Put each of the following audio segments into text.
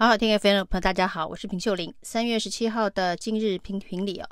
好好听 FM 的朋友，大家好，我是平秀玲。三月十七号的今日评评理哦。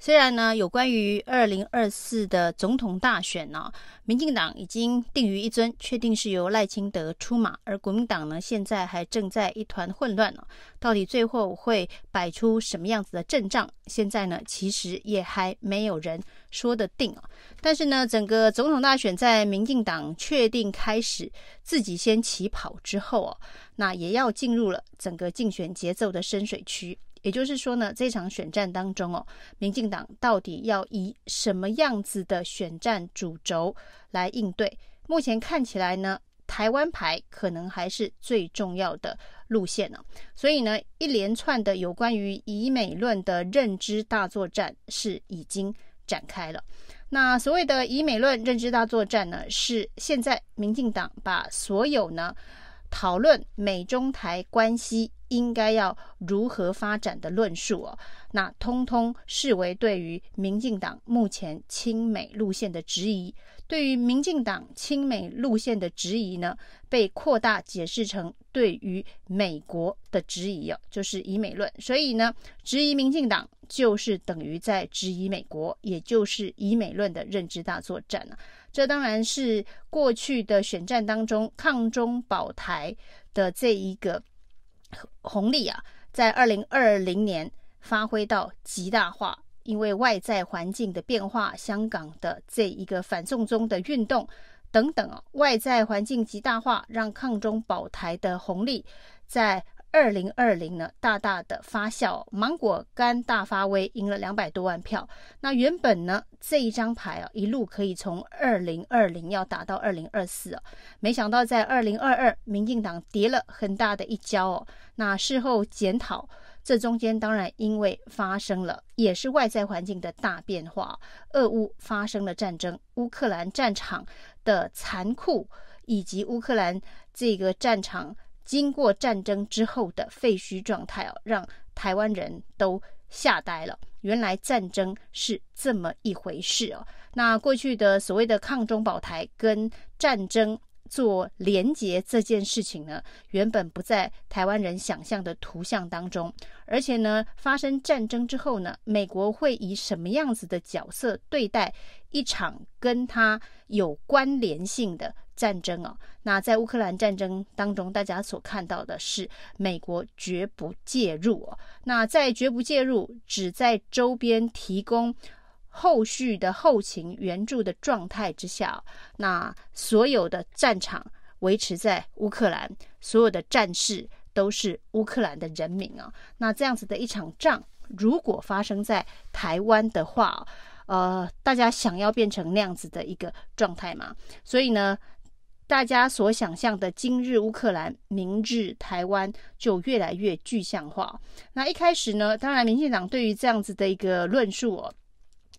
虽然呢，有关于二零二四的总统大选呢，民进党已经定于一尊，确定是由赖清德出马，而国民党呢，现在还正在一团混乱呢。到底最后会摆出什么样子的阵仗？现在呢，其实也还没有人说得定啊。但是呢，整个总统大选在民进党确定开始自己先起跑之后哦，那也要进入了整个竞选节奏的深水区。也就是说呢，这场选战当中哦，民进党到底要以什么样子的选战主轴来应对？目前看起来呢，台湾牌可能还是最重要的路线呢。所以呢，一连串的有关于以美论的认知大作战是已经展开了。那所谓的以美论认知大作战呢，是现在民进党把所有呢讨论美中台关系。应该要如何发展的论述哦，那通通视为对于民进党目前亲美路线的质疑。对于民进党亲美路线的质疑呢，被扩大解释成对于美国的质疑哦，就是以美论。所以呢，质疑民进党就是等于在质疑美国，也就是以美论的认知大作战啊。这当然是过去的选战当中抗中保台的这一个。红利啊，在二零二零年发挥到极大化，因为外在环境的变化，香港的这一个反送中的运动等等啊，外在环境极大化，让抗中保台的红利在。二零二零呢，大大的发酵，芒果干大发威，赢了两百多万票。那原本呢，这一张牌啊，一路可以从二零二零要打到二零二四啊，没想到在二零二二，民进党跌了很大的一跤哦。那事后检讨，这中间当然因为发生了，也是外在环境的大变化，俄乌发生了战争，乌克兰战场的残酷，以及乌克兰这个战场。经过战争之后的废墟状态哦，让台湾人都吓呆了。原来战争是这么一回事哦。那过去的所谓的抗中保台跟战争做连结这件事情呢，原本不在台湾人想象的图像当中。而且呢，发生战争之后呢，美国会以什么样子的角色对待一场跟他有关联性的战争啊，那在乌克兰战争当中，大家所看到的是美国绝不介入啊。那在绝不介入，只在周边提供后续的后勤援助的状态之下，那所有的战场维持在乌克兰，所有的战士都是乌克兰的人民啊。那这样子的一场仗，如果发生在台湾的话，呃，大家想要变成那样子的一个状态吗？所以呢，大家所想象的今日乌克兰，明日台湾，就越来越具象化。那一开始呢，当然民进党对于这样子的一个论述哦，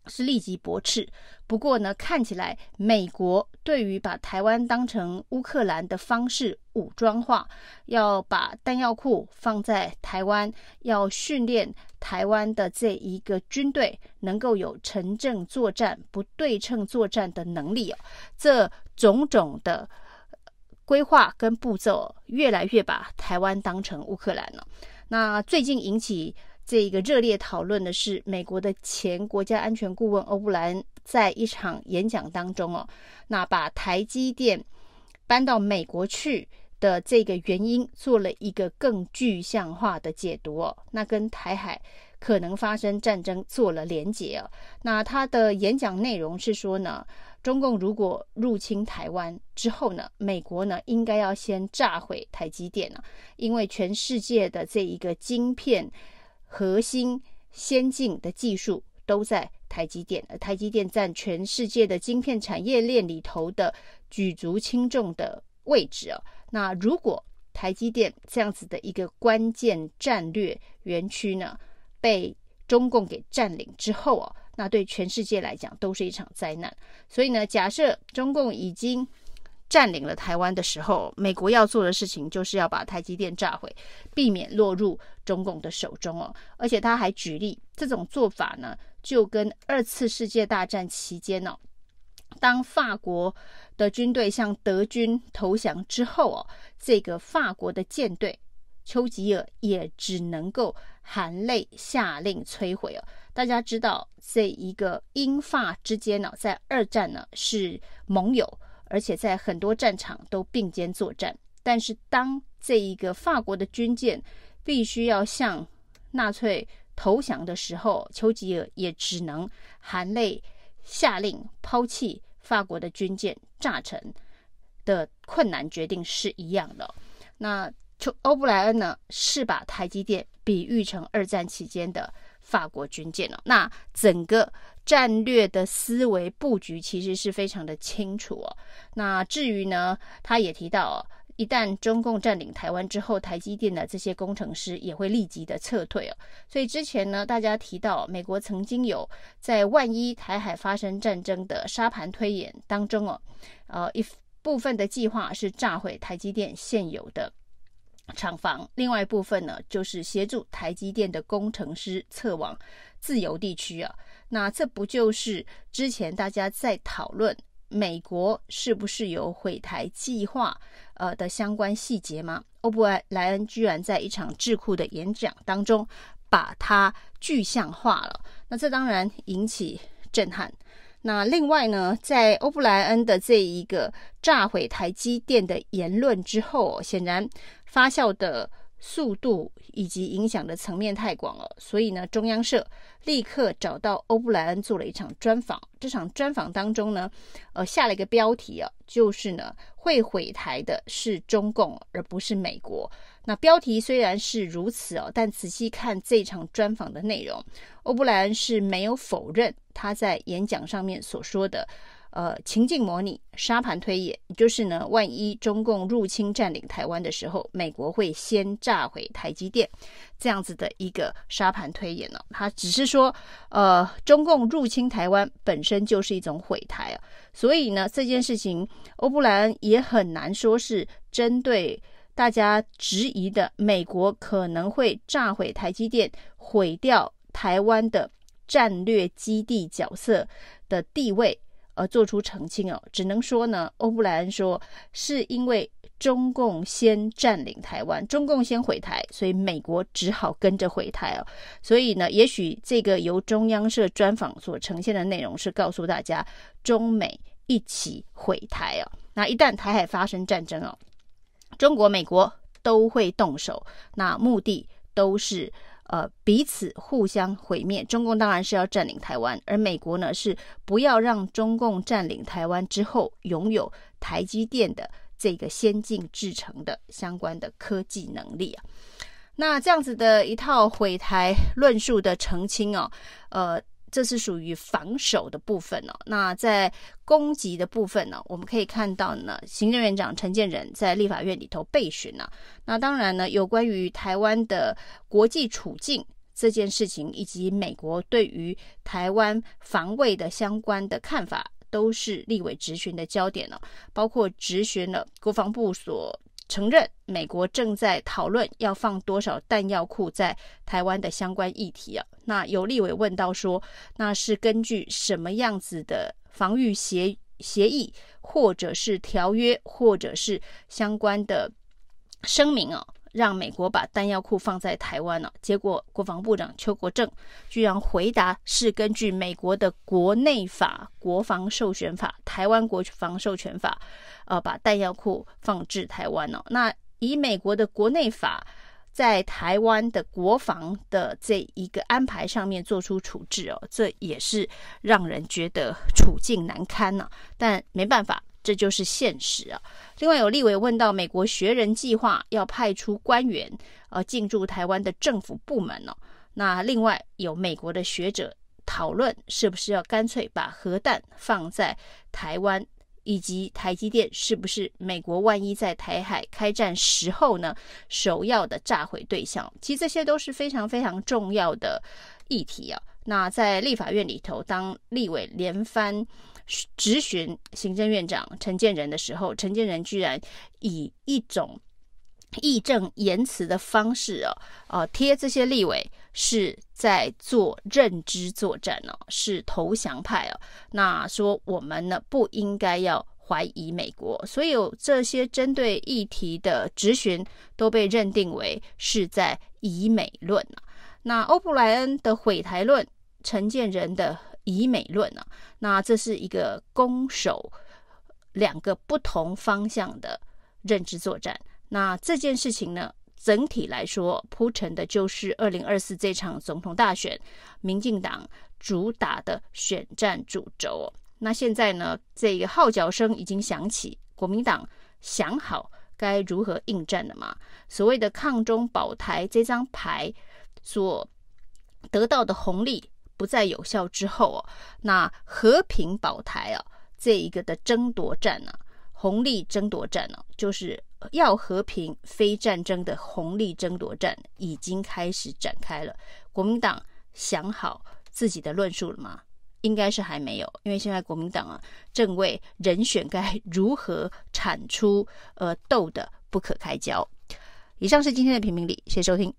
是立即驳斥。不过呢，看起来美国对于把台湾当成乌克兰的方式武装化，要把弹药库放在台湾，要训练台湾的这一个军队能够有城镇作战、不对称作战的能力哦，这种种的。规划跟步骤越来越把台湾当成乌克兰了。那最近引起这一个热烈讨论的是，美国的前国家安全顾问欧布莱恩在一场演讲当中哦，那把台积电搬到美国去的这个原因做了一个更具象化的解读哦，那跟台海可能发生战争做了连结哦。那他的演讲内容是说呢，中共如果入侵台湾之后呢，美国呢应该要先炸毁台积电呢，因为全世界的这一个晶片核心先进的技术都在台积电，而台积电占全世界的晶片产业链里头的举足轻重的位置啊。那如果台积电这样子的一个关键战略园区呢，被中共给占领之后啊。那对全世界来讲都是一场灾难。所以呢，假设中共已经占领了台湾的时候，美国要做的事情就是要把台积电炸毁，避免落入中共的手中哦。而且他还举例，这种做法呢，就跟二次世界大战期间哦，当法国的军队向德军投降之后哦，这个法国的舰队。丘吉尔也只能够含泪下令摧毁哦。大家知道，这一个英法之间呢，在二战呢是盟友，而且在很多战场都并肩作战。但是，当这一个法国的军舰必须要向纳粹投降的时候，丘吉尔也只能含泪下令抛弃法国的军舰，炸沉的困难决定是一样的。那丘欧布莱恩呢，是把台积电比喻成二战期间的法国军舰了。那整个战略的思维布局其实是非常的清楚哦。那至于呢，他也提到哦，一旦中共占领台湾之后，台积电的这些工程师也会立即的撤退哦。所以之前呢，大家提到美国曾经有在万一台海发生战争的沙盘推演当中哦，呃一部分的计划是炸毁台积电现有的。厂房，另外一部分呢，就是协助台积电的工程师撤往自由地区啊。那这不就是之前大家在讨论美国是不是有毁台计划呃的相关细节吗？欧布莱恩居然在一场智库的演讲当中把它具象化了，那这当然引起震撼。那另外呢，在欧布莱恩的这一个炸毁台积电的言论之后，显然发酵的速度以及影响的层面太广了，所以呢，中央社立刻找到欧布莱恩做了一场专访。这场专访当中呢，呃，下了一个标题啊，就是呢，会毁台的是中共，而不是美国。那标题虽然是如此哦，但仔细看这场专访的内容，欧布莱恩是没有否认他在演讲上面所说的，呃，情境模拟、沙盘推演，就是呢，万一中共入侵占领台湾的时候，美国会先炸毁台积电，这样子的一个沙盘推演呢，他只是说，呃，中共入侵台湾本身就是一种毁台啊，所以呢，这件事情欧布莱恩也很难说是针对。大家质疑的美国可能会炸毁台积电，毁掉台湾的战略基地角色的地位，而做出澄清哦。只能说呢，欧布莱恩说是因为中共先占领台湾，中共先毁台，所以美国只好跟着毁台哦。所以呢，也许这个由中央社专访所呈现的内容是告诉大家，中美一起毁台哦。那一旦台海发生战争哦。中国、美国都会动手，那目的都是呃彼此互相毁灭。中共当然是要占领台湾，而美国呢是不要让中共占领台湾之后拥有台积电的这个先进制程的相关的科技能力啊。那这样子的一套毁台论述的澄清哦，呃。这是属于防守的部分哦。那在攻击的部分呢，我们可以看到呢，行政院长陈建仁在立法院里头备询呢。那当然呢，有关于台湾的国际处境这件事情，以及美国对于台湾防卫的相关的看法，都是立委质询的焦点呢。包括质询了国防部所。承认美国正在讨论要放多少弹药库在台湾的相关议题啊，那有立委问到说，那是根据什么样子的防御协协议，或者是条约，或者是相关的声明啊？让美国把弹药库放在台湾了，结果国防部长邱国正居然回答是根据美国的国内法、国防授权法、台湾国防授权法，呃，把弹药库放置台湾了。那以美国的国内法在台湾的国防的这一个安排上面做出处置哦，这也是让人觉得处境难堪呢。但没办法。这就是现实啊！另外有立委问到，美国学人计划要派出官员呃进驻台湾的政府部门呢、哦？那另外有美国的学者讨论，是不是要干脆把核弹放在台湾，以及台积电是不是美国万一在台海开战时候呢首要的炸毁对象？其实这些都是非常非常重要的议题啊！那在立法院里头，当立委连番。质询行政院长陈建仁的时候，陈建仁居然以一种义正言辞的方式哦，呃，贴这些立委是在做认知作战哦，是投降派哦。那说我们呢不应该要怀疑美国，所有这些针对议题的质询都被认定为是在以美论啊。那欧普莱恩的毁台论，陈建仁的以美论啊，那这是一个攻守两个不同方向的认知作战。那这件事情呢，整体来说铺陈的就是二零二四这场总统大选，民进党主打的选战主轴。那现在呢，这个号角声已经响起，国民党想好该如何应战了吗？所谓的抗中保台这张牌所得到的红利不再有效之后哦，那和平保台啊，这一个的争夺战呢，红利争夺战呢，就是要和平非战争的红利争夺战已经开始展开了。国民党想好自己的论述了吗？应该是还没有，因为现在国民党啊正为人选该如何产出而斗得不可开交。以上是今天的评评理，谢谢收听。